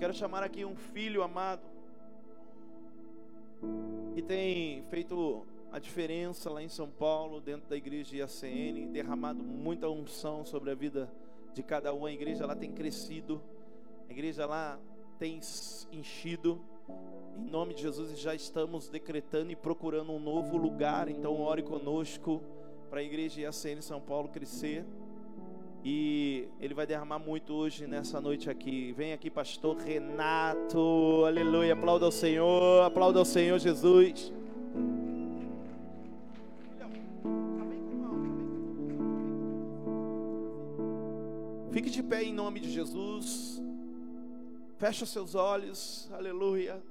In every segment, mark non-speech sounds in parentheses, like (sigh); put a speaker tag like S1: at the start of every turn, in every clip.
S1: quero chamar aqui um filho amado que tem feito a diferença lá em São Paulo, dentro da igreja IACN, derramado muita unção sobre a vida de cada um. A igreja lá tem crescido, a igreja lá tem enchido. Em nome de Jesus, já estamos decretando e procurando um novo lugar. Então, ore conosco para a igreja IACN São Paulo crescer. E ele vai derramar muito hoje nessa noite aqui. Vem aqui, pastor Renato. Aleluia. Aplauda ao Senhor. Aplauda ao Senhor Jesus. Fique de pé em nome de Jesus. Fecha seus olhos. Aleluia.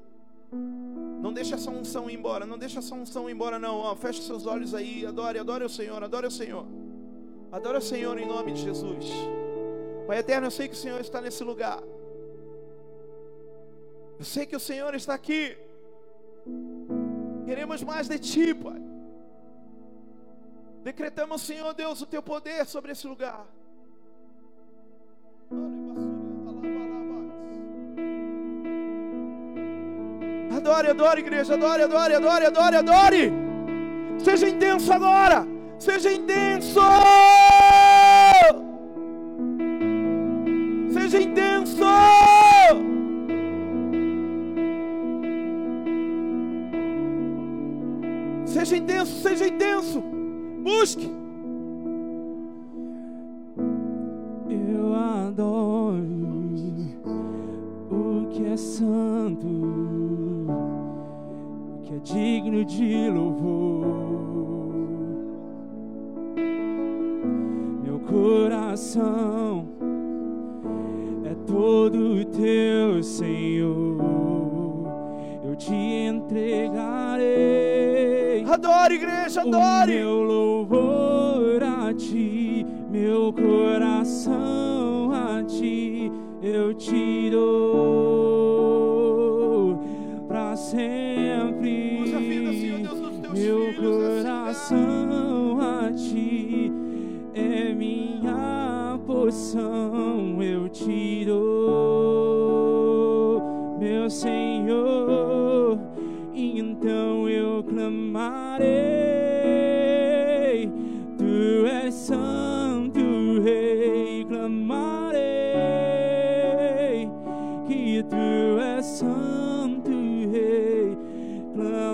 S1: Não deixe essa unção ir embora. Não deixe essa unção ir embora, não. Ó, feche seus olhos aí. Adore, adore o Senhor. Adore o Senhor. Adore o Senhor em nome de Jesus. Pai eterno, eu sei que o Senhor está nesse lugar. Eu sei que o Senhor está aqui. Queremos mais de Ti, Pai. Decretamos, Senhor Deus, o Teu poder sobre esse lugar. Adore, adore, igreja, adore, adore, adore, adore, adore. Seja intenso agora. Seja intenso.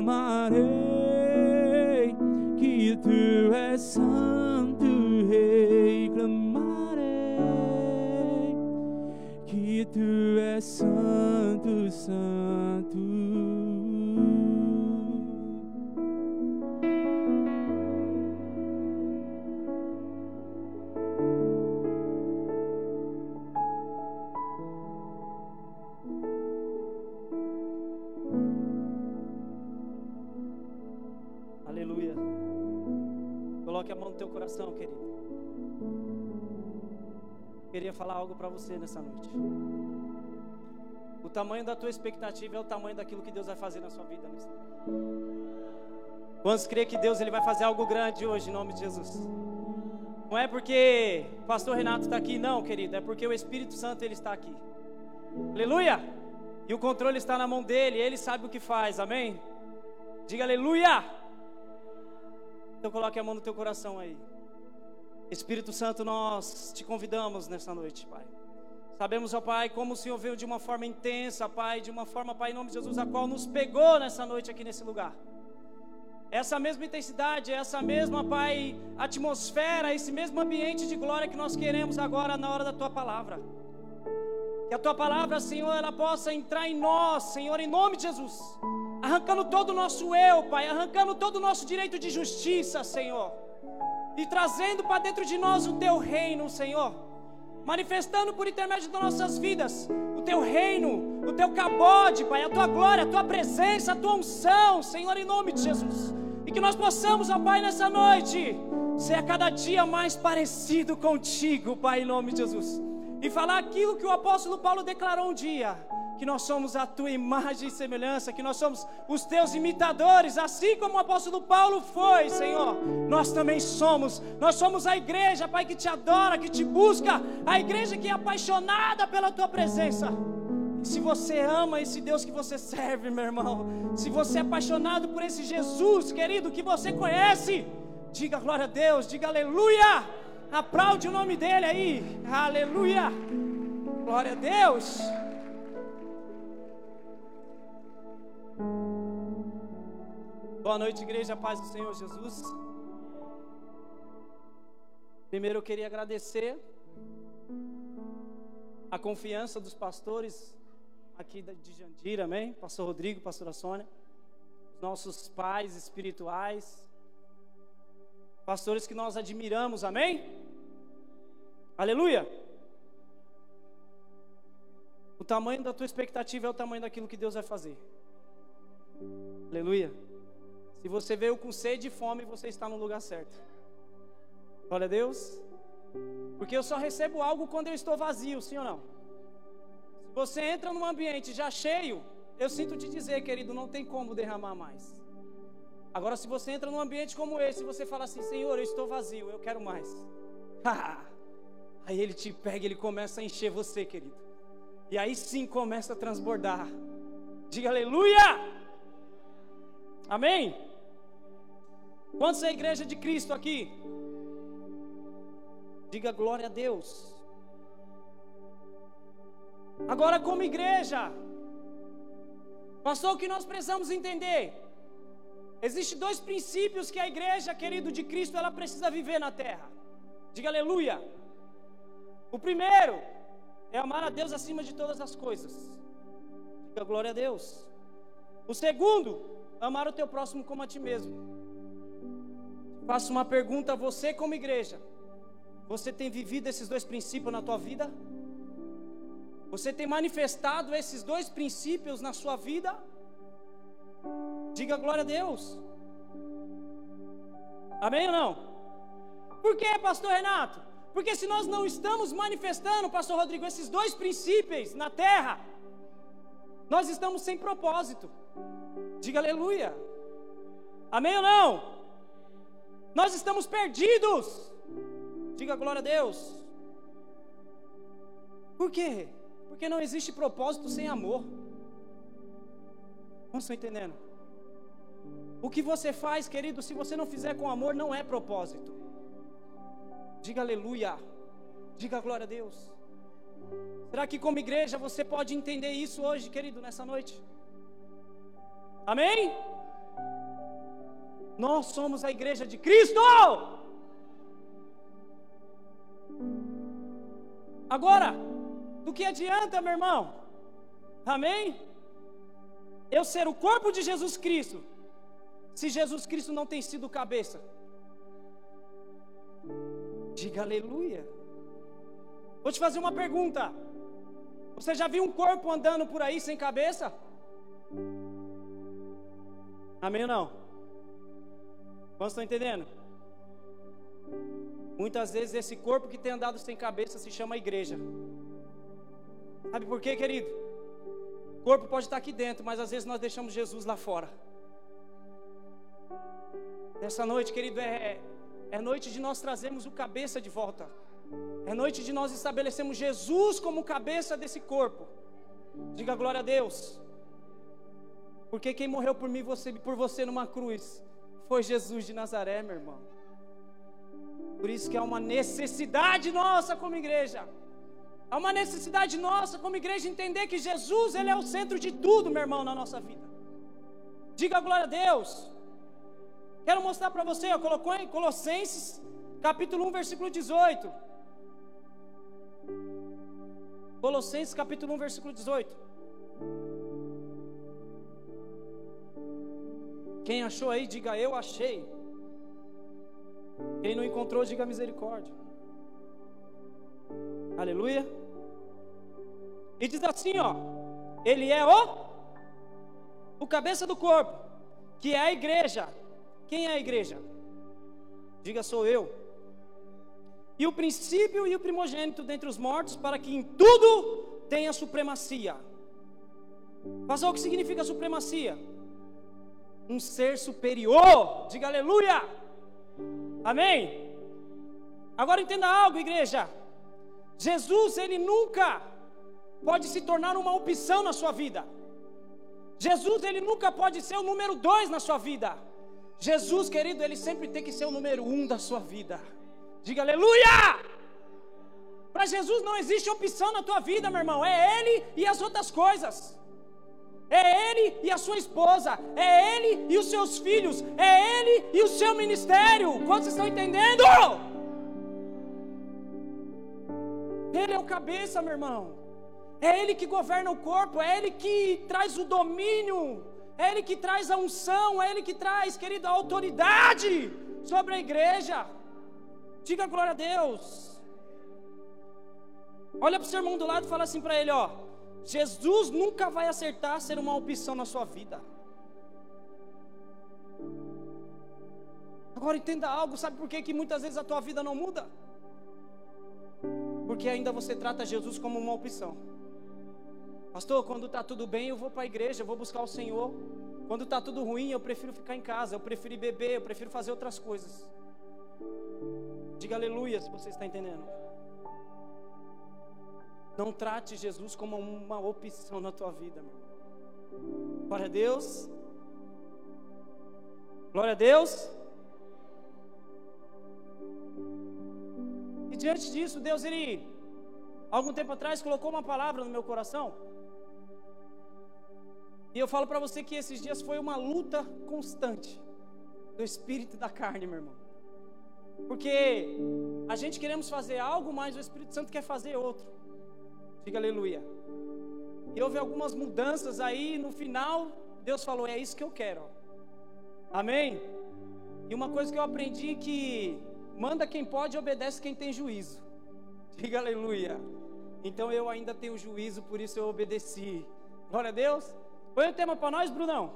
S2: Clamarei que Tu és santo, Rei, clamarei que Tu és santo, santo.
S3: Falar algo para você nessa noite. O tamanho da tua expectativa é o tamanho daquilo que Deus vai fazer na sua vida nessa noite. Quantos crê que Deus ele vai fazer algo grande hoje em nome de Jesus? Não é porque o pastor Renato está aqui, não, querido, é porque o Espírito Santo ele está aqui. Aleluia! E o controle está na mão dele, ele sabe o que faz, amém? Diga aleluia! Então coloque a mão no teu coração aí. Espírito Santo, nós te convidamos nessa noite, Pai. Sabemos, ó Pai, como o Senhor veio de uma forma intensa, Pai, de uma forma, Pai, em nome de Jesus, a qual nos pegou nessa noite aqui nesse lugar. Essa mesma intensidade, essa mesma, Pai, atmosfera, esse mesmo ambiente de glória que nós queremos agora na hora da Tua palavra. Que a Tua palavra, Senhor, ela possa entrar em nós, Senhor, em nome de Jesus. Arrancando todo o nosso eu, Pai, arrancando todo o nosso direito de justiça, Senhor. E trazendo para dentro de nós o Teu reino, Senhor. Manifestando por intermédio das nossas vidas o Teu reino, o Teu cabode, Pai, a Tua glória, a Tua presença, a Tua unção, Senhor, em nome de Jesus. E que nós possamos, ó Pai, nessa noite, ser a cada dia mais parecido contigo, Pai, em nome de Jesus. E falar aquilo que o apóstolo Paulo declarou um dia: que nós somos a tua imagem e semelhança, que nós somos os teus imitadores, assim como o apóstolo Paulo foi, Senhor. Nós também somos, nós somos a igreja, Pai, que te adora, que te busca, a igreja que é apaixonada pela tua presença. Se você ama esse Deus que você serve, meu irmão, se você é apaixonado por esse Jesus, querido, que você conhece, diga glória a Deus, diga aleluia, aplaude o nome dele aí, aleluia, glória a Deus. Boa noite, igreja, paz do Senhor Jesus. Primeiro eu queria agradecer a confiança dos pastores aqui de Jandira, amém? Pastor Rodrigo, pastora Sônia, os nossos pais espirituais, pastores que nós admiramos, amém? Aleluia! O tamanho da tua expectativa é o tamanho daquilo que Deus vai fazer. Aleluia! Se você veio com sede e fome, você está no lugar certo. Glória a Deus. Porque eu só recebo algo quando eu estou vazio, sim ou não? Se você entra num ambiente já cheio, eu sinto te dizer, querido, não tem como derramar mais. Agora, se você entra num ambiente como esse, você fala assim: Senhor, eu estou vazio, eu quero mais. (laughs) aí ele te pega, ele começa a encher você, querido. E aí sim começa a transbordar. Diga aleluia! Amém? Quantos é a igreja de Cristo aqui? Diga glória a Deus. Agora, como igreja, pastor, o que nós precisamos entender? Existem dois princípios que a igreja, querido de Cristo, ela precisa viver na terra. Diga aleluia. O primeiro é amar a Deus acima de todas as coisas. Diga glória a Deus. O segundo, amar o teu próximo como a ti mesmo. Faço uma pergunta a você como igreja. Você tem vivido esses dois princípios na tua vida? Você tem manifestado esses dois princípios na sua vida? Diga glória a Deus. Amém ou não? Por que, pastor Renato? Porque se nós não estamos manifestando, pastor Rodrigo, esses dois princípios na terra, nós estamos sem propósito. Diga aleluia. Amém ou não? Nós estamos perdidos. Diga glória a Deus. Por quê? Porque não existe propósito sem amor. Não estão entendendo? O que você faz, querido, se você não fizer com amor, não é propósito. Diga aleluia. Diga glória a Deus. Será que como igreja você pode entender isso hoje, querido, nessa noite? Amém? Nós somos a igreja de Cristo. Agora, do que adianta, meu irmão? Amém? Eu ser o corpo de Jesus Cristo, se Jesus Cristo não tem sido cabeça. Diga aleluia. Vou te fazer uma pergunta. Você já viu um corpo andando por aí sem cabeça? Amém ou não? Vocês estão entendendo? Muitas vezes esse corpo que tem andado sem cabeça se chama igreja. Sabe por quê, querido? O corpo pode estar aqui dentro, mas às vezes nós deixamos Jesus lá fora. Nessa noite, querido, é, é noite de nós trazermos o cabeça de volta. É noite de nós estabelecermos Jesus como cabeça desse corpo. Diga glória a Deus. Porque quem morreu por mim, você, por você numa cruz, foi Jesus de Nazaré, meu irmão. Por isso que há uma necessidade nossa como igreja. Há uma necessidade nossa como igreja entender que Jesus, ele é o centro de tudo, meu irmão, na nossa vida. Diga glória a Deus. Quero mostrar para você, eu colocou em Colossenses, capítulo 1, versículo 18. Colossenses, capítulo 1, versículo 18. Quem achou aí, diga eu achei. Quem não encontrou, diga misericórdia. Aleluia. E diz assim, ó: Ele é o o cabeça do corpo, que é a igreja. Quem é a igreja? Diga sou eu. E o princípio e o primogênito dentre os mortos, para que em tudo tenha supremacia. Pastor, o que significa supremacia? Um ser superior. Diga aleluia. Amém? Agora entenda algo, igreja. Jesus, ele nunca pode se tornar uma opção na sua vida. Jesus, ele nunca pode ser o número dois na sua vida. Jesus, querido, ele sempre tem que ser o número um da sua vida. Diga aleluia! Para Jesus não existe opção na tua vida, meu irmão. É Ele e as outras coisas. É Ele e a sua esposa. É Ele e os seus filhos. É Ele e o seu ministério. Quantos estão entendendo? Ele é o cabeça, meu irmão. É Ele que governa o corpo. É Ele que traz o domínio. É Ele que traz a unção. É Ele que traz, querido, a autoridade sobre a igreja. Diga glória a Deus. Olha para o seu irmão do lado e fala assim para ele: ó, Jesus nunca vai acertar ser uma opção na sua vida. Agora entenda algo, sabe por que, que muitas vezes a tua vida não muda? Porque ainda você trata Jesus como uma opção. Pastor, quando está tudo bem, eu vou para a igreja, eu vou buscar o Senhor. Quando está tudo ruim, eu prefiro ficar em casa, eu prefiro beber, eu prefiro fazer outras coisas. Diga aleluia se você está entendendo. Não trate Jesus como uma opção na tua vida, meu irmão. Glória a Deus. Glória a Deus. E diante disso, Deus, Ele, algum tempo atrás, colocou uma palavra no meu coração. E eu falo para você que esses dias foi uma luta constante do espírito e da carne, meu irmão. Porque a gente queremos fazer algo, mas o Espírito Santo quer fazer outro. Diga aleluia. E houve algumas mudanças aí, no final, Deus falou: É isso que eu quero. Amém? E uma coisa que eu aprendi que manda quem pode obedece quem tem juízo. (laughs) Diga aleluia. Então eu ainda tenho juízo, por isso eu obedeci. Glória a Deus. Põe o tema para nós, Brunão.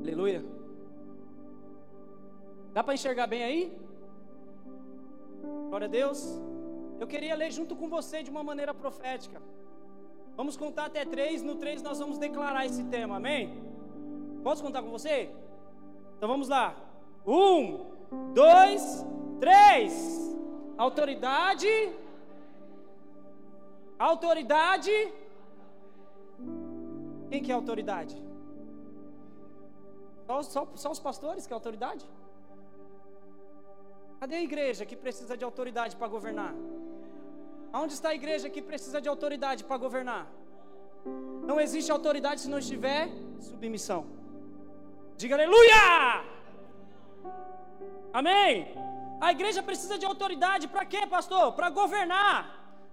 S3: Aleluia. Dá para enxergar bem aí? Glória a Deus. Eu queria ler junto com você de uma maneira profética. Vamos contar até três. No três nós vamos declarar esse tema. Amém? Posso contar com você? Então vamos lá. Um, dois, três. Autoridade. Autoridade. Quem que é autoridade? Só, só, só os pastores que é autoridade? Cadê a igreja que precisa de autoridade para governar? Aonde está a igreja que precisa de autoridade para governar? Não existe autoridade se não estiver submissão. Diga aleluia! Amém? A igreja precisa de autoridade para quê, pastor? Para governar.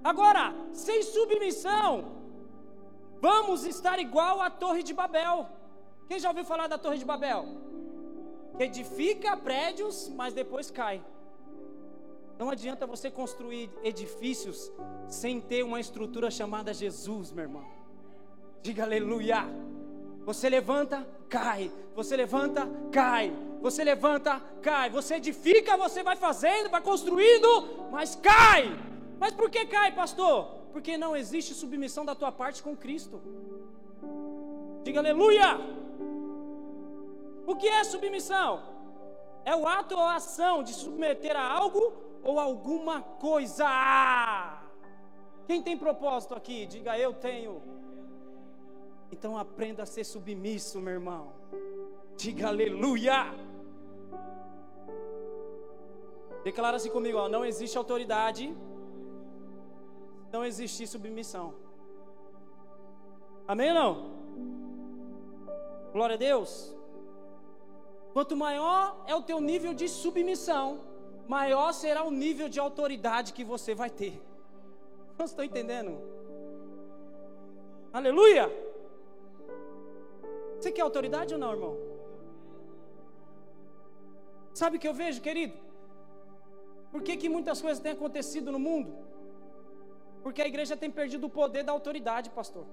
S3: Agora, sem submissão, vamos estar igual à Torre de Babel. Quem já ouviu falar da Torre de Babel? Que edifica prédios, mas depois cai. Não adianta você construir edifícios sem ter uma estrutura chamada Jesus, meu irmão. Diga aleluia. Você levanta, cai. Você levanta, cai. Você levanta, cai. Você edifica, você vai fazendo, vai construindo, mas cai. Mas por que cai, pastor? Porque não existe submissão da tua parte com Cristo. Diga aleluia. O que é submissão? É o ato ou a ação de submeter a algo ou alguma coisa. Quem tem propósito aqui? Diga eu tenho. Então aprenda a ser submisso, meu irmão. Diga aleluia. Declara assim comigo, ó, não existe autoridade, não existe submissão. Amém ou não? Glória a Deus. Quanto maior é o teu nível de submissão, maior será o nível de autoridade que você vai ter. Vocês estão entendendo? Aleluia! Você quer autoridade ou não, irmão? Sabe o que eu vejo, querido? Por que, que muitas coisas têm acontecido no mundo? Porque a igreja tem perdido o poder da autoridade, pastor.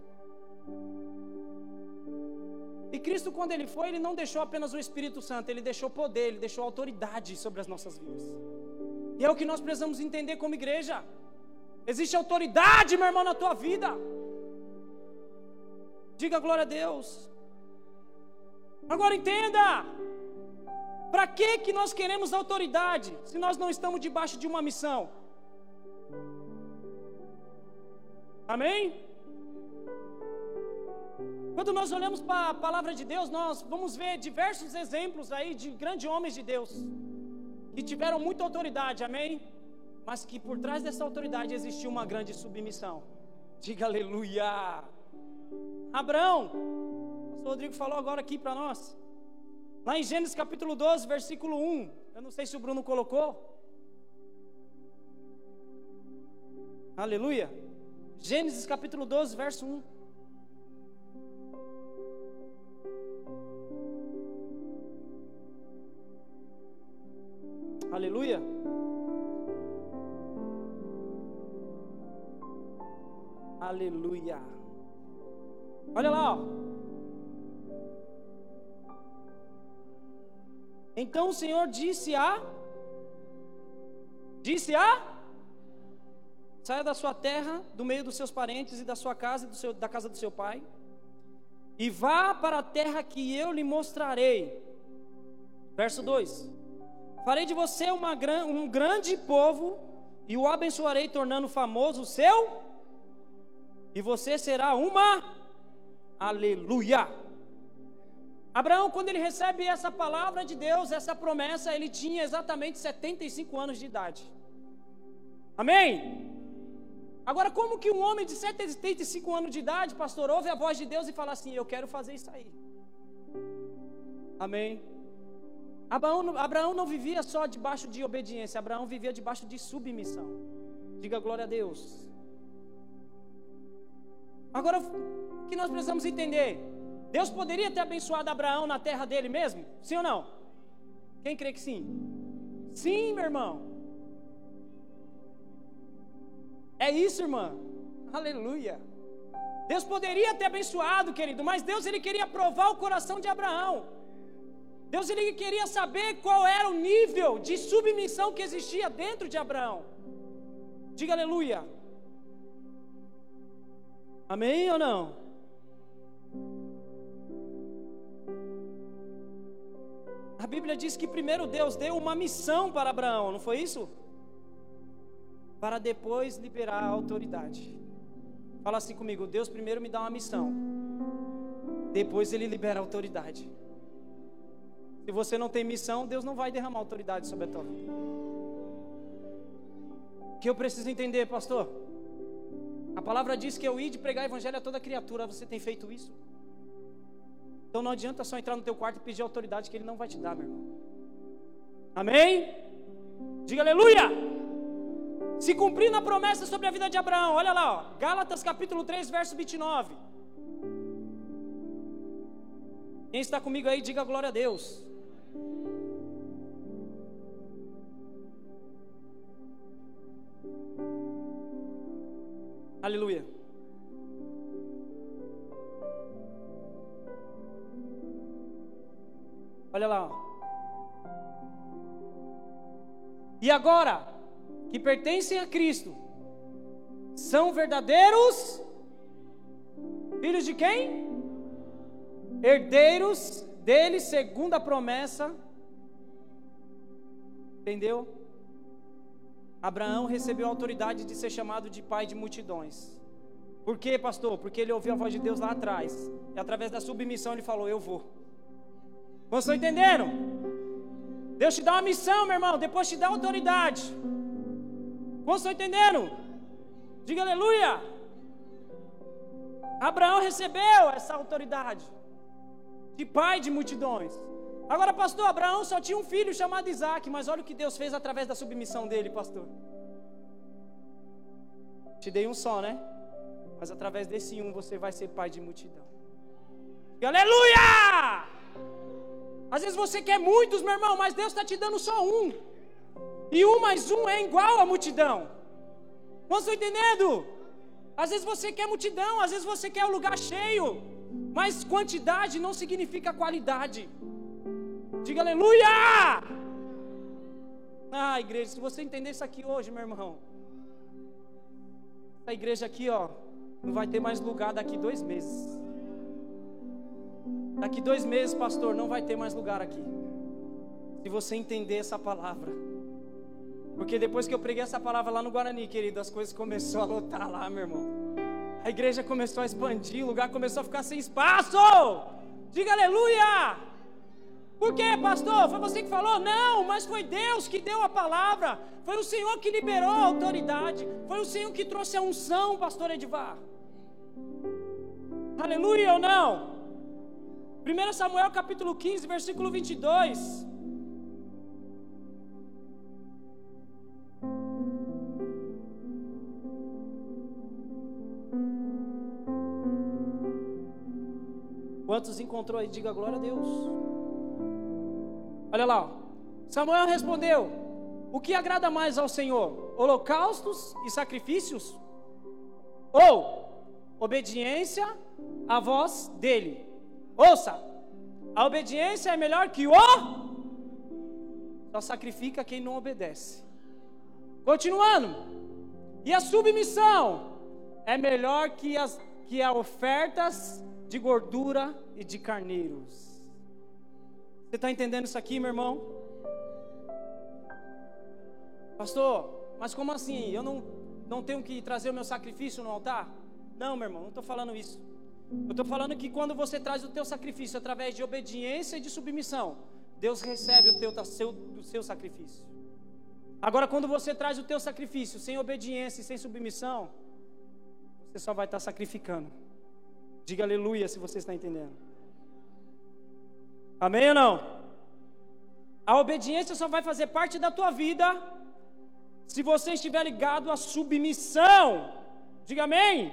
S3: E Cristo, quando ele foi, ele não deixou apenas o Espírito Santo, ele deixou poder, ele deixou autoridade sobre as nossas vidas. E é o que nós precisamos entender como igreja. Existe autoridade, meu irmão, na tua vida. Diga glória a Deus. Agora entenda. Para que que nós queremos autoridade se nós não estamos debaixo de uma missão? Amém? Quando nós olhamos para a palavra de Deus, nós vamos ver diversos exemplos aí de grandes homens de Deus que tiveram muita autoridade, amém? Mas que por trás dessa autoridade existia uma grande submissão. Diga aleluia. Abraão, o pastor Rodrigo falou agora aqui para nós. Lá em Gênesis capítulo 12, versículo 1. Eu não sei se o Bruno colocou. Aleluia. Gênesis capítulo 12, verso 1. Aleluia. Aleluia. Olha lá, ó. Então o Senhor disse a disse a saia da sua terra, do meio dos seus parentes e da sua casa e seu, da casa do seu pai, e vá para a terra que eu lhe mostrarei. Verso 2: Farei de você uma, um grande povo e o abençoarei, tornando famoso o seu, e você será uma aleluia. Abraão, quando ele recebe essa palavra de Deus, essa promessa, ele tinha exatamente 75 anos de idade. Amém? Agora, como que um homem de 75 anos de idade, pastor, ouve a voz de Deus e fala assim: Eu quero fazer isso aí? Amém? Abraão, Abraão não vivia só debaixo de obediência, Abraão vivia debaixo de submissão. Diga glória a Deus. Agora, o que nós precisamos entender? Deus poderia ter abençoado Abraão na terra dele mesmo? Sim ou não? Quem crê que sim? Sim, meu irmão. É isso, irmã. Aleluia. Deus poderia ter abençoado, querido, mas Deus ele queria provar o coração de Abraão. Deus ele queria saber qual era o nível de submissão que existia dentro de Abraão. Diga aleluia. Amém ou não? A Bíblia diz que primeiro Deus deu uma missão para Abraão, não foi isso? Para depois liberar a autoridade. Fala assim comigo: Deus primeiro me dá uma missão, depois ele libera a autoridade. Se você não tem missão, Deus não vai derramar autoridade sobre a tua vida. O que eu preciso entender, pastor? A palavra diz que eu ir de pregar evangelho a toda criatura. Você tem feito isso? Então não adianta só entrar no teu quarto e pedir autoridade que ele não vai te dar, meu irmão. Amém? Diga aleluia! Se cumprindo a promessa sobre a vida de Abraão, olha lá, ó, Gálatas capítulo 3, verso 29. Quem está comigo aí, diga glória a Deus. Aleluia. Olha lá. E agora, que pertencem a Cristo, são verdadeiros filhos de quem? Herdeiros dele, segundo a promessa. Entendeu? Abraão recebeu a autoridade de ser chamado de pai de multidões. Por quê, pastor? Porque ele ouviu a voz de Deus lá atrás. E através da submissão ele falou: Eu vou. Vocês estão entendendo? Deus te dá uma missão, meu irmão, depois te dá autoridade. Vocês estão entendendo? Diga aleluia. Abraão recebeu essa autoridade de pai de multidões. Agora, pastor, Abraão só tinha um filho chamado Isaac, mas olha o que Deus fez através da submissão dele, pastor. Te dei um só, né? Mas através desse um você vai ser pai de multidão. Aleluia! Às vezes você quer muitos, meu irmão, mas Deus está te dando só um. E um mais um é igual à multidão. Vocês estão entendendo? Às vezes você quer multidão, às vezes você quer o um lugar cheio. Mas quantidade não significa qualidade. Diga aleluia! Ah, igreja, se você entender isso aqui hoje, meu irmão, a igreja aqui, ó, não vai ter mais lugar daqui dois meses. Daqui dois meses, pastor, não vai ter mais lugar aqui. se você entender essa palavra. Porque depois que eu preguei essa palavra lá no Guarani, querido, as coisas começaram a lotar lá, meu irmão. A igreja começou a expandir, o lugar começou a ficar sem espaço. Diga aleluia! Por quê, pastor? Foi você que falou? Não, mas foi Deus que deu a palavra. Foi o Senhor que liberou a autoridade. Foi o Senhor que trouxe a unção, pastor Edivar. Aleluia ou não? 1 Samuel capítulo 15, versículo 22. Quantos encontrou aí? Diga glória a Deus. Olha lá. Samuel respondeu: O que agrada mais ao Senhor? Holocaustos e sacrifícios? Ou obediência à voz dele? Ouça, a obediência é melhor que o. Só sacrifica quem não obedece. Continuando. E a submissão é melhor que as que as ofertas de gordura e de carneiros. Você está entendendo isso aqui, meu irmão? Pastor, mas como assim? Eu não, não tenho que trazer o meu sacrifício no altar? Não, meu irmão, não estou falando isso. Eu estou falando que quando você traz o teu sacrifício através de obediência e de submissão, Deus recebe o teu, seu, o seu sacrifício. Agora, quando você traz o teu sacrifício sem obediência e sem submissão, você só vai estar sacrificando. Diga aleluia se você está entendendo. Amém ou não? A obediência só vai fazer parte da tua vida se você estiver ligado à submissão. Diga amém.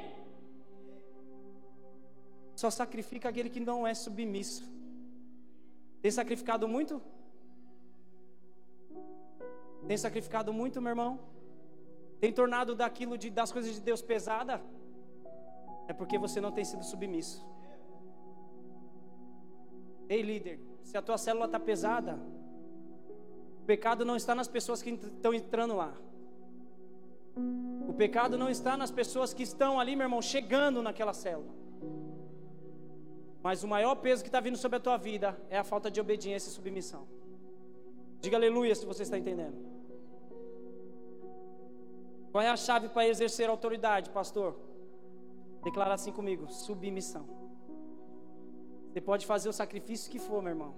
S3: Só sacrifica aquele que não é submisso. Tem sacrificado muito? Tem sacrificado muito, meu irmão? Tem tornado daquilo de, das coisas de Deus pesada? é porque você não tem sido submisso. Ei, líder, se a tua célula está pesada, o pecado não está nas pessoas que estão entrando lá. O pecado não está nas pessoas que estão ali, meu irmão, chegando naquela célula. Mas o maior peso que está vindo sobre a tua vida é a falta de obediência e submissão. Diga aleluia se você está entendendo. Qual é a chave para exercer autoridade, pastor? Declara assim comigo: submissão. Você pode fazer o sacrifício que for, meu irmão.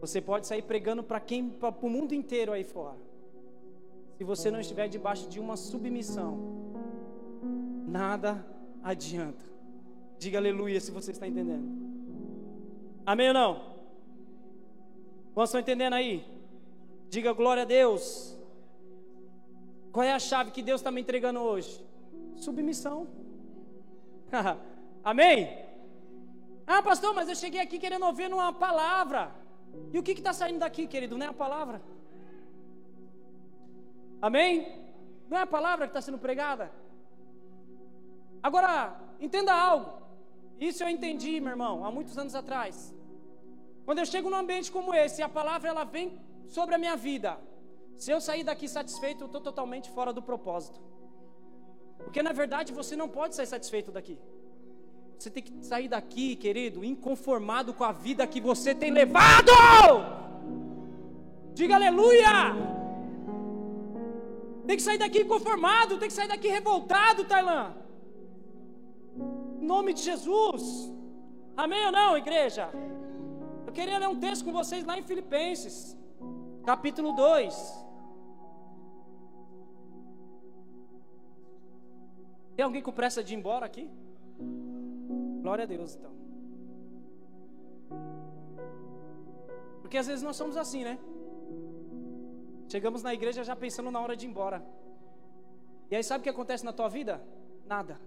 S3: Você pode sair pregando para quem, para o mundo inteiro aí fora. Se você não estiver debaixo de uma submissão, nada adianta. Diga aleluia se você está entendendo. Amém ou não? Vocês estão entendendo aí? Diga glória a Deus. Qual é a chave que Deus está me entregando hoje? Submissão. (laughs) Amém? Ah, pastor, mas eu cheguei aqui querendo ouvir uma palavra. E o que está saindo daqui, querido? Não é a palavra. Amém? Não é a palavra que está sendo pregada. Agora, entenda algo. Isso eu entendi, meu irmão, há muitos anos atrás. Quando eu chego num ambiente como esse, a palavra ela vem sobre a minha vida. Se eu sair daqui satisfeito, eu estou totalmente fora do propósito. Porque na verdade você não pode sair satisfeito daqui. Você tem que sair daqui, querido, inconformado com a vida que você tem levado. Diga aleluia. Tem que sair daqui inconformado, tem que sair daqui revoltado, Tailã. Em nome de Jesus. Amém ou não, igreja? Eu queria ler um texto com vocês lá em Filipenses, capítulo 2. Tem alguém com pressa de ir embora aqui? Glória a Deus, então. Porque às vezes nós somos assim, né? Chegamos na igreja já pensando na hora de ir embora. E aí sabe o que acontece na tua vida? Nada.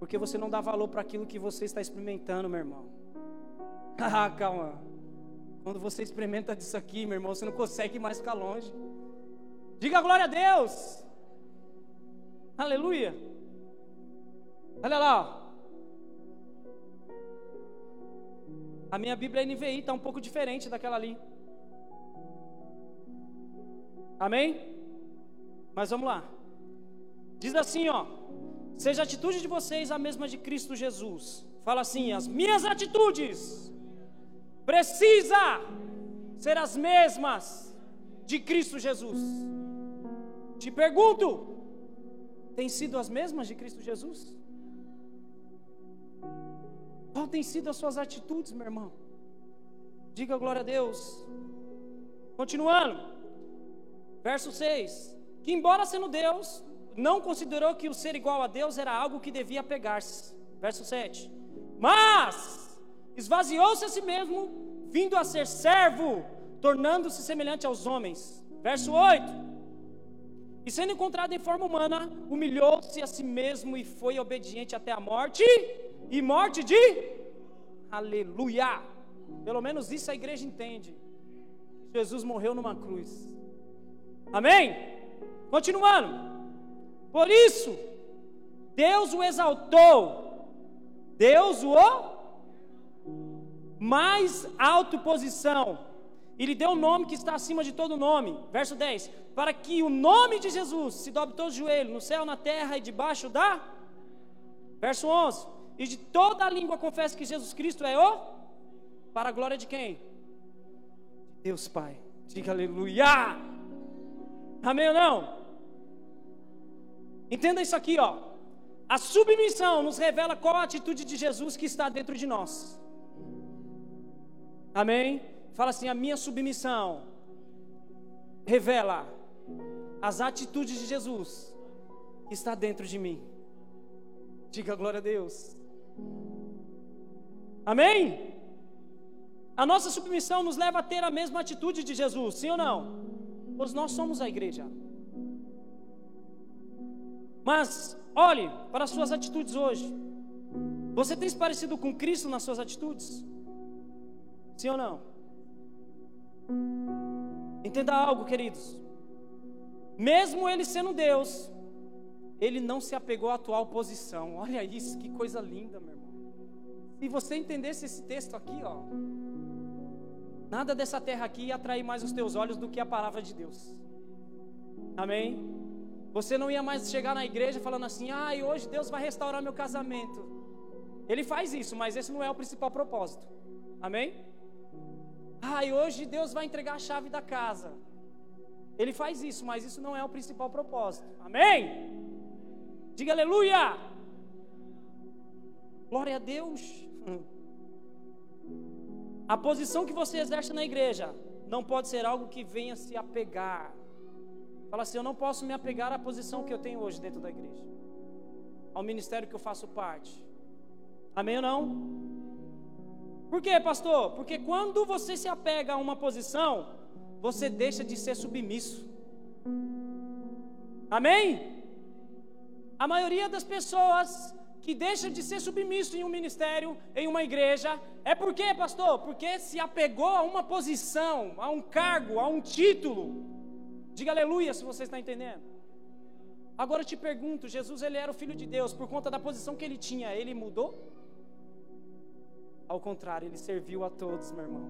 S3: Porque você não dá valor para aquilo que você está experimentando, meu irmão. (laughs) Ah, calma. Quando você experimenta disso aqui, meu irmão, você não consegue mais ficar longe. Diga glória a Deus. Aleluia. Olha lá. A minha Bíblia NVI está um pouco diferente daquela ali. Amém? Mas vamos lá. Diz assim, ó. Seja a atitude de vocês a mesma de Cristo Jesus. Fala assim: as minhas atitudes precisa ser as mesmas de Cristo Jesus. Te pergunto, tem sido as mesmas de Cristo Jesus? Qual tem sido as suas atitudes, meu irmão? Diga glória a Deus. Continuando, verso 6: Que, embora sendo Deus, não considerou que o ser igual a Deus era algo que devia pegar-se. Verso 7: Mas esvaziou-se a si mesmo, vindo a ser servo, tornando-se semelhante aos homens. Verso 8: e sendo encontrado em forma humana, humilhou-se a si mesmo e foi obediente até a morte e morte de aleluia. Pelo menos isso a igreja entende. Jesus morreu numa cruz. Amém? Continuando. Por isso, Deus o exaltou. Deus o mais alta posição. E lhe deu um nome que está acima de todo nome. Verso 10. Para que o nome de Jesus se dobre todo o joelho, no céu, na terra e debaixo da. Verso 11. E de toda a língua confesse que Jesus Cristo é o. Para a glória de quem? Deus Pai. Diga aleluia. Amém ou não? Entenda isso aqui, ó. A submissão nos revela qual a atitude de Jesus que está dentro de nós. Amém? Fala assim: a minha submissão revela as atitudes de Jesus que está dentro de mim. Diga glória a Deus. Amém? A nossa submissão nos leva a ter a mesma atitude de Jesus, sim ou não? Pois nós somos a igreja. Mas olhe para as suas atitudes hoje. Você tem se parecido com Cristo nas suas atitudes? Sim ou não? Entenda algo, queridos. Mesmo ele sendo Deus, ele não se apegou à atual posição. Olha isso, que coisa linda, meu irmão. Se você entendesse esse texto aqui, ó, nada dessa terra aqui ia atrair mais os teus olhos do que a palavra de Deus. Amém? Você não ia mais chegar na igreja falando assim: ah, hoje Deus vai restaurar meu casamento. Ele faz isso, mas esse não é o principal propósito. Amém? Ah, hoje Deus vai entregar a chave da casa. Ele faz isso, mas isso não é o principal propósito. Amém? Diga aleluia! Glória a Deus. A posição que você exerce na igreja não pode ser algo que venha se apegar Fala assim: eu não posso me apegar à posição que eu tenho hoje dentro da igreja, ao ministério que eu faço parte. Amém ou não? Por quê, pastor? Porque quando você se apega a uma posição, você deixa de ser submisso. Amém? A maioria das pessoas que deixa de ser submisso em um ministério, em uma igreja, é por quê, pastor? Porque se apegou a uma posição, a um cargo, a um título. Diga aleluia se você está entendendo. Agora eu te pergunto, Jesus ele era o filho de Deus por conta da posição que ele tinha, ele mudou? Ao contrário, ele serviu a todos, meu irmão.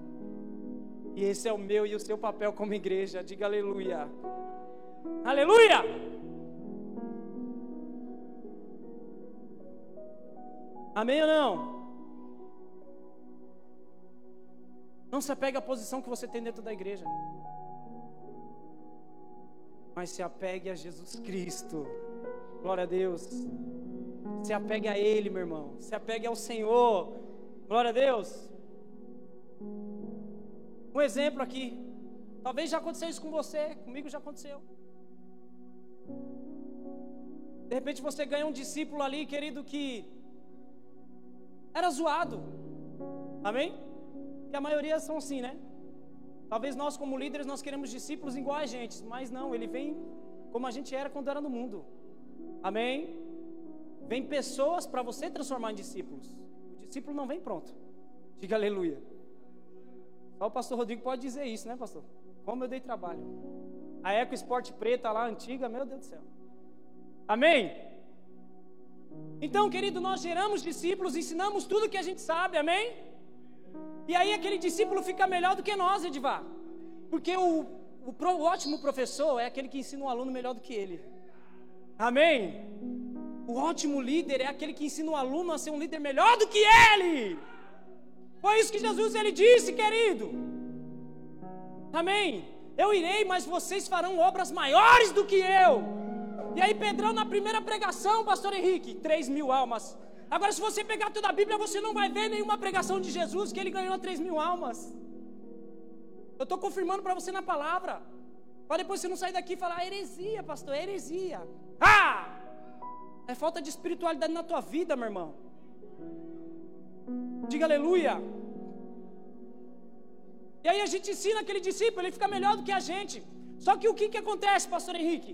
S3: E esse é o meu e o seu papel como igreja. Diga aleluia. Aleluia! Amém ou não? Não se apegue à posição que você tem dentro da igreja mas se apegue a Jesus Cristo. Glória a Deus. Se apegue a Ele, meu irmão. Se apegue ao Senhor. Glória a Deus. Um exemplo aqui. Talvez já aconteceu isso com você, comigo já aconteceu. De repente você ganha um discípulo ali, querido, que era zoado. Amém? E a maioria são assim, né? Talvez nós, como líderes, nós queremos discípulos igual a gente, mas não, ele vem como a gente era quando era no mundo. Amém? Vem pessoas para você transformar em discípulos. O discípulo não vem pronto. Diga aleluia. Só o pastor Rodrigo pode dizer isso, né, pastor? Como eu dei trabalho. A Eco Sport preta lá, antiga, meu Deus do céu. Amém? Então, querido, nós geramos discípulos, ensinamos tudo que a gente sabe, amém? E aí aquele discípulo fica melhor do que nós, Edivar. Porque o, o, pro, o ótimo professor é aquele que ensina um aluno melhor do que ele. Amém? O ótimo líder é aquele que ensina o aluno a ser um líder melhor do que ele. Foi isso que Jesus ele disse, querido. Amém. Eu irei, mas vocês farão obras maiores do que eu. E aí, Pedrão, na primeira pregação, pastor Henrique, 3 mil almas. Agora, se você pegar toda a Bíblia, você não vai ver nenhuma pregação de Jesus que ele ganhou 3 mil almas. Eu estou confirmando para você na palavra. Para depois você não sair daqui e falar heresia, pastor, heresia. Ah! É falta de espiritualidade na tua vida, meu irmão. Diga aleluia. E aí a gente ensina aquele discípulo, ele fica melhor do que a gente. Só que o que, que acontece, pastor Henrique?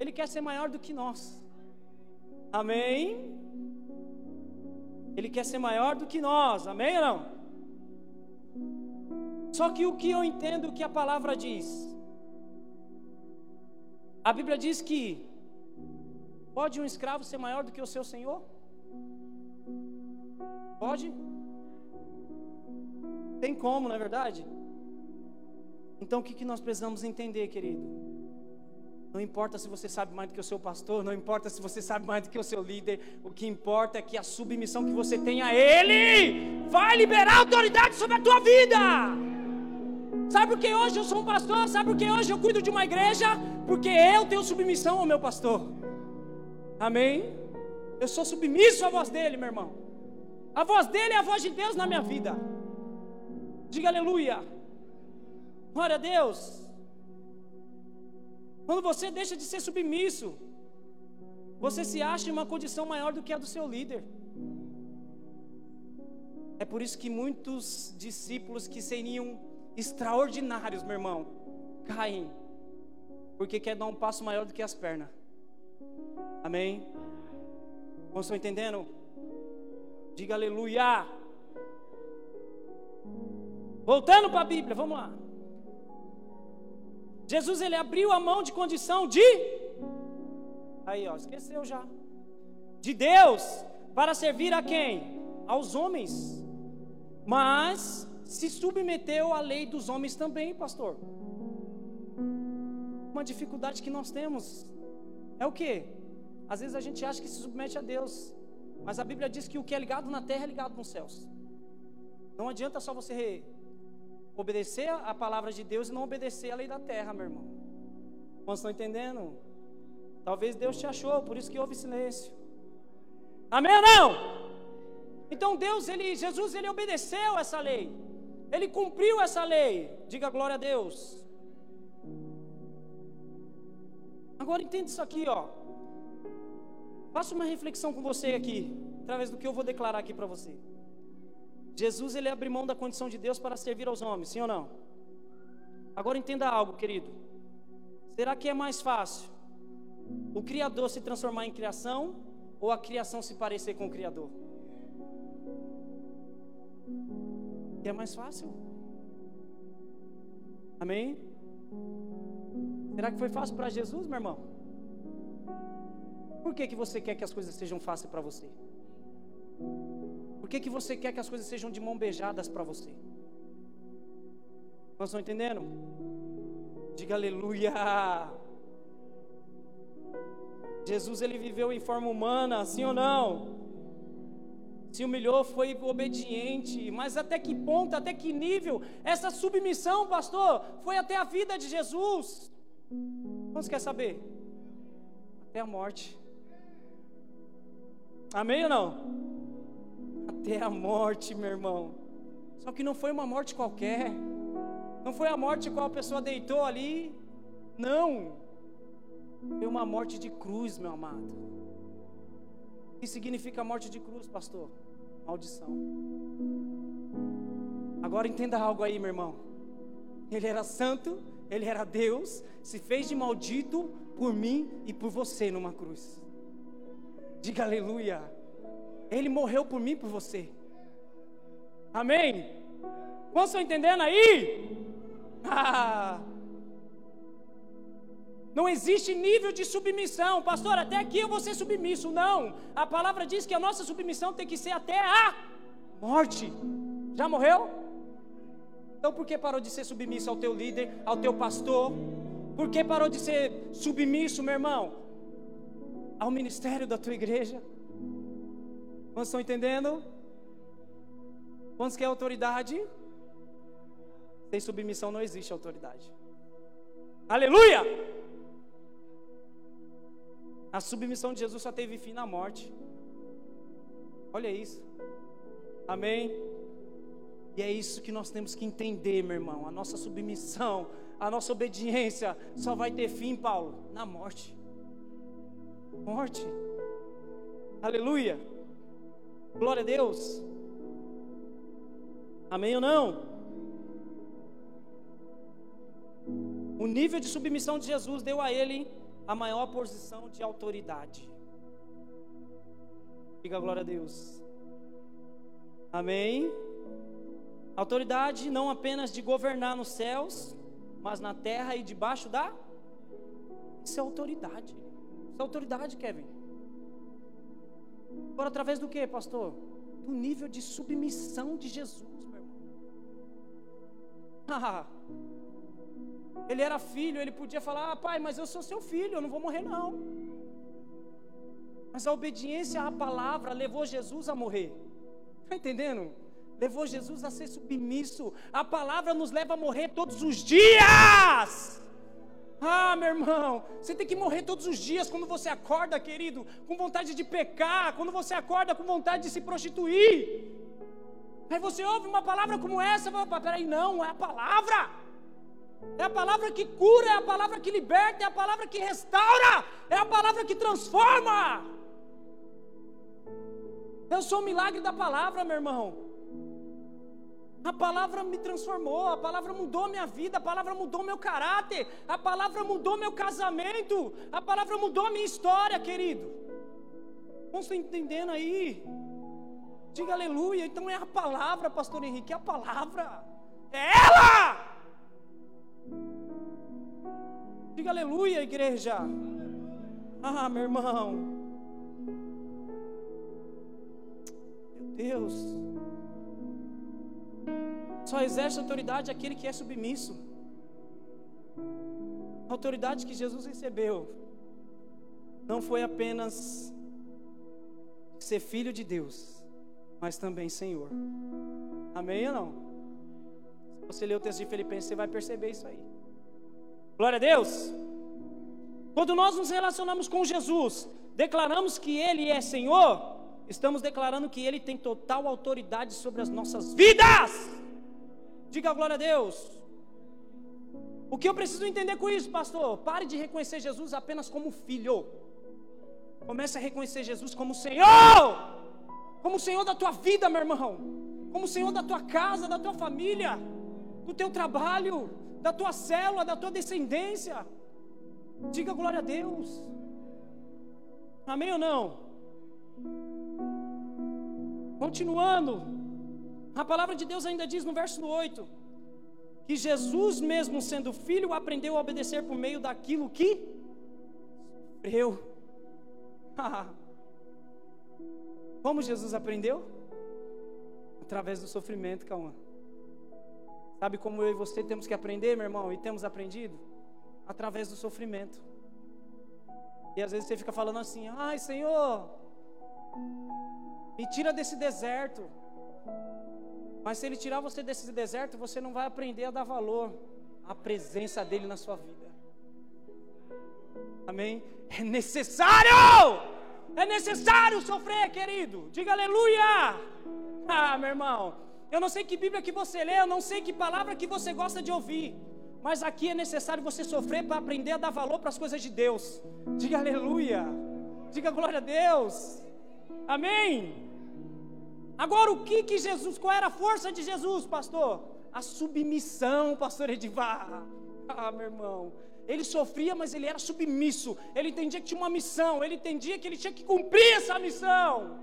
S3: Ele quer ser maior do que nós. Amém? Ele quer ser maior do que nós. Amém ou não? Só que o que eu entendo que a palavra diz? A Bíblia diz que pode um escravo ser maior do que o seu senhor? Pode? Tem como, não é verdade? Então o que, nós precisamos entender, querido? Não importa se você sabe mais do que o seu pastor, não importa se você sabe mais do que o seu líder, o que importa é que a submissão que você tem a Ele vai liberar autoridade sobre a tua vida. Sabe por que hoje eu sou um pastor? Sabe por que hoje eu cuido de uma igreja? Porque eu tenho submissão ao meu pastor. Amém? Eu sou submisso à voz dele, meu irmão. A voz dele é a voz de Deus na minha vida. Diga aleluia. Glória a Deus. Quando você deixa de ser submisso, você se acha em uma condição maior do que a do seu líder. É por isso que muitos discípulos que seriam extraordinários, meu irmão, caem, porque quer dar um passo maior do que as pernas. Amém? Estão entendendo? Diga aleluia. Voltando para a Bíblia, vamos lá. Jesus ele abriu a mão de condição de Aí, ó, esqueceu já. De Deus para servir a quem? Aos homens. Mas se submeteu à lei dos homens também, pastor. Uma dificuldade que nós temos é o que? Às vezes a gente acha que se submete a Deus, mas a Bíblia diz que o que é ligado na terra é ligado nos céus. Não adianta só você obedecer a palavra de Deus e não obedecer a lei da terra, meu irmão. Vocês estão entendendo? Talvez Deus te achou, por isso que houve silêncio. Amém ou não? Então Deus, ele, Jesus, ele obedeceu essa lei. Ele cumpriu essa lei. Diga glória a Deus. Agora entende isso aqui, ó. Faça uma reflexão com você aqui, através do que eu vou declarar aqui para você. Jesus ele abre mão da condição de Deus para servir aos homens, sim ou não? Agora entenda algo, querido. Será que é mais fácil o Criador se transformar em criação ou a criação se parecer com o Criador? é mais fácil. Amém? Será que foi fácil para Jesus, meu irmão? Por que, que você quer que as coisas sejam fáceis para você? Por que, que você quer que as coisas sejam de mão beijadas para você? Nós estão entendendo? Diga aleluia. Jesus ele viveu em forma humana, sim ou não? se humilhou, foi obediente, mas até que ponto, até que nível essa submissão, pastor, foi até a vida de Jesus? Você quer saber? Até a morte. Amém ou não? Até a morte, meu irmão. Só que não foi uma morte qualquer. Não foi a morte qual a pessoa deitou ali. Não. Foi uma morte de cruz, meu amado. O que significa morte de cruz, pastor? Maldição. Agora entenda algo aí, meu irmão. Ele era santo, ele era Deus, se fez de maldito por mim e por você numa cruz. Diga aleluia. Ele morreu por mim por você. Amém? Vocês estão entendendo aí? Ah! Não existe nível de submissão. Pastor, até aqui eu vou ser submisso. Não. A palavra diz que a nossa submissão tem que ser até a morte. Já morreu? Então por que parou de ser submisso ao teu líder, ao teu pastor? Por que parou de ser submisso, meu irmão, ao ministério da tua igreja? Vocês estão entendendo? Quantos quer autoridade? Sem submissão não existe autoridade. Aleluia! A submissão de Jesus só teve fim na morte. Olha isso. Amém? E é isso que nós temos que entender, meu irmão. A nossa submissão, a nossa obediência só vai ter fim, Paulo, na morte. Morte. Aleluia. Glória a Deus. Amém ou não? O nível de submissão de Jesus deu a ele a maior posição de autoridade. Diga glória a Deus. Amém. Autoridade não apenas de governar nos céus, mas na terra e debaixo da. Isso é autoridade. Isso é autoridade, Kevin. Agora, através do que, pastor? Do nível de submissão de Jesus, meu irmão. Ah, ele era filho, ele podia falar: ah, pai, mas eu sou seu filho, eu não vou morrer, não. Mas a obediência à palavra levou Jesus a morrer. Está entendendo? levou Jesus a ser submisso. A palavra nos leva a morrer todos os dias. Ah, meu irmão, você tem que morrer todos os dias quando você acorda, querido, com vontade de pecar, quando você acorda com vontade de se prostituir. Aí você ouve uma palavra como essa, fala, peraí, não, é a palavra. É a palavra que cura, é a palavra que liberta, é a palavra que restaura, é a palavra que transforma. Eu sou o milagre da palavra, meu irmão. A palavra me transformou, a palavra mudou minha vida, a palavra mudou meu caráter, a palavra mudou meu casamento, a palavra mudou minha história, querido. Vamos estar entendendo aí? Diga aleluia. Então é a palavra, pastor Henrique, é a palavra. É ela! Diga aleluia, igreja. Ah, meu irmão. Meu Deus. Só exerce autoridade aquele que é submisso. A autoridade que Jesus recebeu não foi apenas ser filho de Deus, mas também Senhor. Amém ou não? Se você ler o texto de Filipenses, você vai perceber isso aí. Glória a Deus. Quando nós nos relacionamos com Jesus, declaramos que Ele é Senhor, estamos declarando que Ele tem total autoridade sobre as nossas vidas. Diga glória a Deus. O que eu preciso entender com isso, pastor? Pare de reconhecer Jesus apenas como filho. Comece a reconhecer Jesus como Senhor. Como Senhor da tua vida, meu irmão. Como Senhor da tua casa, da tua família, do teu trabalho, da tua célula, da tua descendência. Diga glória a Deus. Amém ou não? Continuando. A palavra de Deus ainda diz no verso 8 que Jesus, mesmo sendo filho, aprendeu a obedecer por meio daquilo que sofreu. (laughs) Como Jesus aprendeu? Através do sofrimento, calma. Sabe como eu e você temos que aprender, meu irmão, e temos aprendido? Através do sofrimento. E às vezes você fica falando assim: ai, Senhor, me tira desse deserto. Mas se ele tirar você desse deserto, você não vai aprender a dar valor à presença dele na sua vida. Amém? É necessário! É necessário sofrer, querido. Diga aleluia! Ah, meu irmão, eu não sei que Bíblia que você lê, eu não sei que palavra que você gosta de ouvir. Mas aqui é necessário você sofrer para aprender a dar valor para as coisas de Deus. Diga aleluia. Diga glória a Deus. Amém. Agora, o que que Jesus, qual era a força de Jesus, pastor? A submissão, pastor Edivar. Ah, meu irmão. Ele sofria, mas ele era submisso. Ele entendia que tinha uma missão. Ele entendia que ele tinha que cumprir essa missão.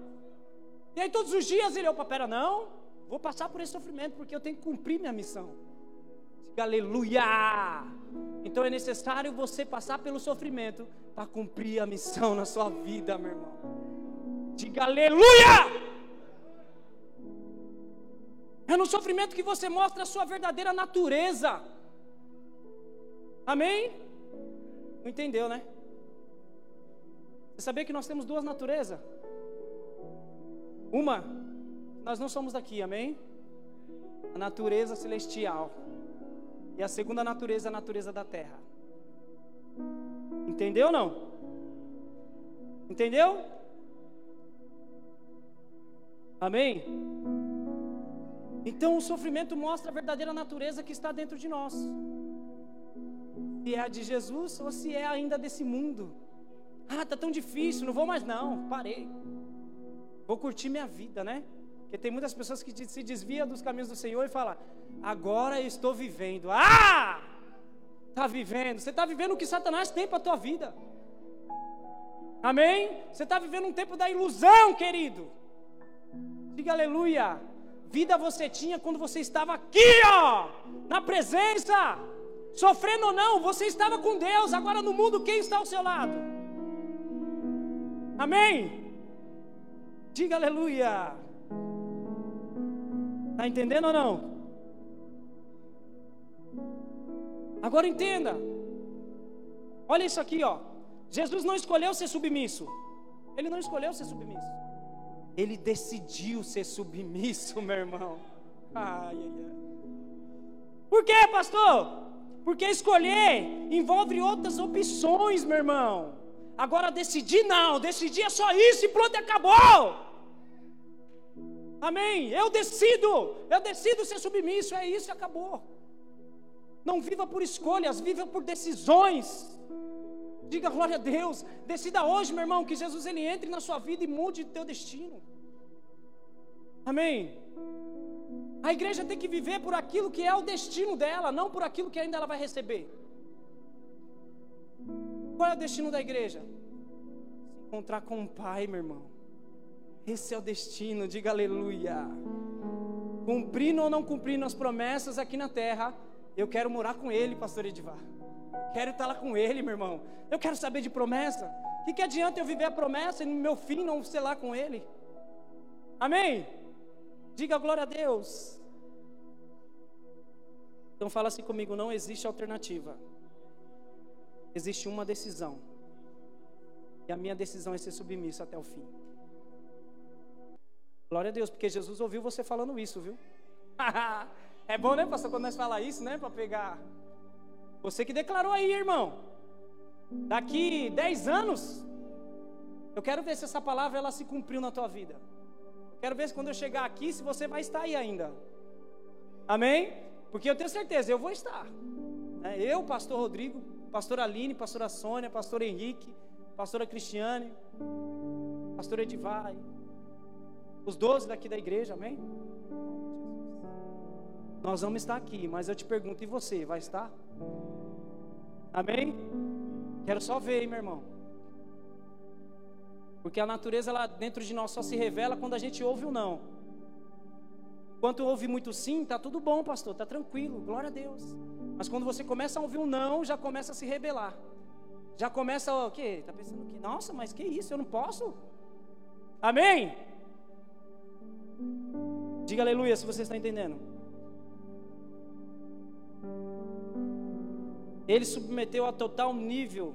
S3: E aí, todos os dias, ele, opa, pera, não. Vou passar por esse sofrimento, porque eu tenho que cumprir minha missão. Diga aleluia. Então é necessário você passar pelo sofrimento para cumprir a missão na sua vida, meu irmão. Diga aleluia. É no sofrimento que você mostra a sua verdadeira natureza. Amém? Não entendeu, né? Você sabia que nós temos duas naturezas? Uma, nós não somos daqui, amém? a natureza celestial. E a segunda natureza é a natureza da terra. Entendeu ou não? Entendeu? Amém? Então o sofrimento mostra a verdadeira natureza que está dentro de nós. Se é a de Jesus ou se é ainda desse mundo. Ah, tá tão difícil, não vou mais não, parei. Vou curtir minha vida, né? Porque tem muitas pessoas que se desviam dos caminhos do Senhor e falam: Agora eu estou vivendo. Ah! Está vivendo. Você está vivendo o que Satanás tem para a tua vida. Amém? Você está vivendo um tempo da ilusão, querido. Diga aleluia. Vida você tinha quando você estava aqui, ó, na presença. Sofrendo ou não, você estava com Deus. Agora no mundo, quem está ao seu lado? Amém? Diga aleluia. Está entendendo ou não? Agora entenda. Olha isso aqui, ó. Jesus não escolheu ser submisso. Ele não escolheu ser submisso. Ele decidiu ser submisso, meu irmão. Ai, ai, ai. Por quê, pastor? Porque escolher envolve outras opções, meu irmão. Agora decidir não, decidir é só isso e pronto, acabou. Amém. Eu decido, eu decido ser submisso, é isso e acabou. Não viva por escolhas, viva por decisões. Diga glória a Deus. Decida hoje, meu irmão, que Jesus ele entre na sua vida e mude o teu destino. Amém. A igreja tem que viver por aquilo que é o destino dela, não por aquilo que ainda ela vai receber. Qual é o destino da igreja? Se encontrar com o Pai, meu irmão. Esse é o destino, diga aleluia. Cumprindo ou não cumprindo as promessas aqui na terra, eu quero morar com Ele, pastor Edivar. Quero estar lá com Ele, meu irmão. Eu quero saber de promessa. O que, que adianta eu viver a promessa e no meu fim não ser lá com Ele? Amém? Diga glória a Deus. Então fala assim comigo: não existe alternativa. Existe uma decisão. E a minha decisão é ser submisso até o fim. Glória a Deus, porque Jesus ouviu você falando isso, viu? (laughs) é bom, né, pastor, quando nós falar isso, né, para pegar. Você que declarou aí, irmão. Daqui 10 anos, eu quero ver se essa palavra ela se cumpriu na tua vida. Eu quero ver se quando eu chegar aqui, se você vai estar aí ainda. Amém? Porque eu tenho certeza, eu vou estar. É, eu, pastor Rodrigo, pastor Aline, pastora Sônia, pastor Henrique, pastora Cristiane, pastor Edivai, os doze daqui da igreja, amém? Nós vamos estar aqui, mas eu te pergunto, e você, vai estar? Amém? Quero só ver, hein, meu irmão. Porque a natureza lá dentro de nós só se revela quando a gente ouve o não. Enquanto ouve muito sim, tá tudo bom, pastor, tá tranquilo, glória a Deus. Mas quando você começa a ouvir um não, já começa a se rebelar. Já começa o quê? Tá pensando que, nossa, mas que isso? Eu não posso? Amém? Diga aleluia se você está entendendo. Ele submeteu a total nível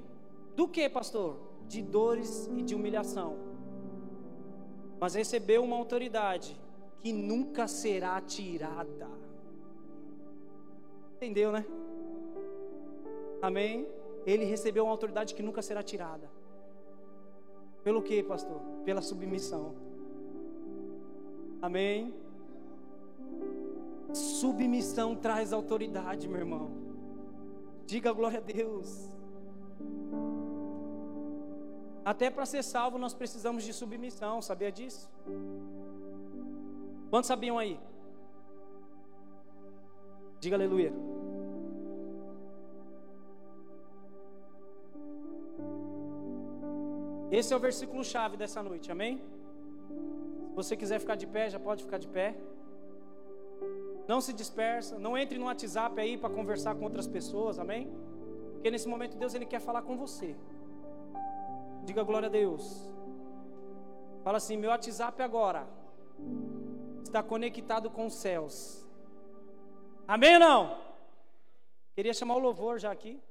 S3: do que, pastor? De dores e de humilhação. Mas recebeu uma autoridade que nunca será tirada. Entendeu, né? Amém? Ele recebeu uma autoridade que nunca será tirada. Pelo que, pastor? Pela submissão. Amém? Submissão traz autoridade, meu irmão. Diga glória a Deus. Até para ser salvo nós precisamos de submissão, sabia disso? Quantos sabiam aí? Diga aleluia. Esse é o versículo chave dessa noite, amém? Se você quiser ficar de pé, já pode ficar de pé. Não se dispersa, não entre no WhatsApp aí para conversar com outras pessoas, amém? Porque nesse momento Deus ele quer falar com você. Diga glória a Deus. Fala assim: meu WhatsApp agora está conectado com os céus. Amém ou não? Queria chamar o louvor já aqui.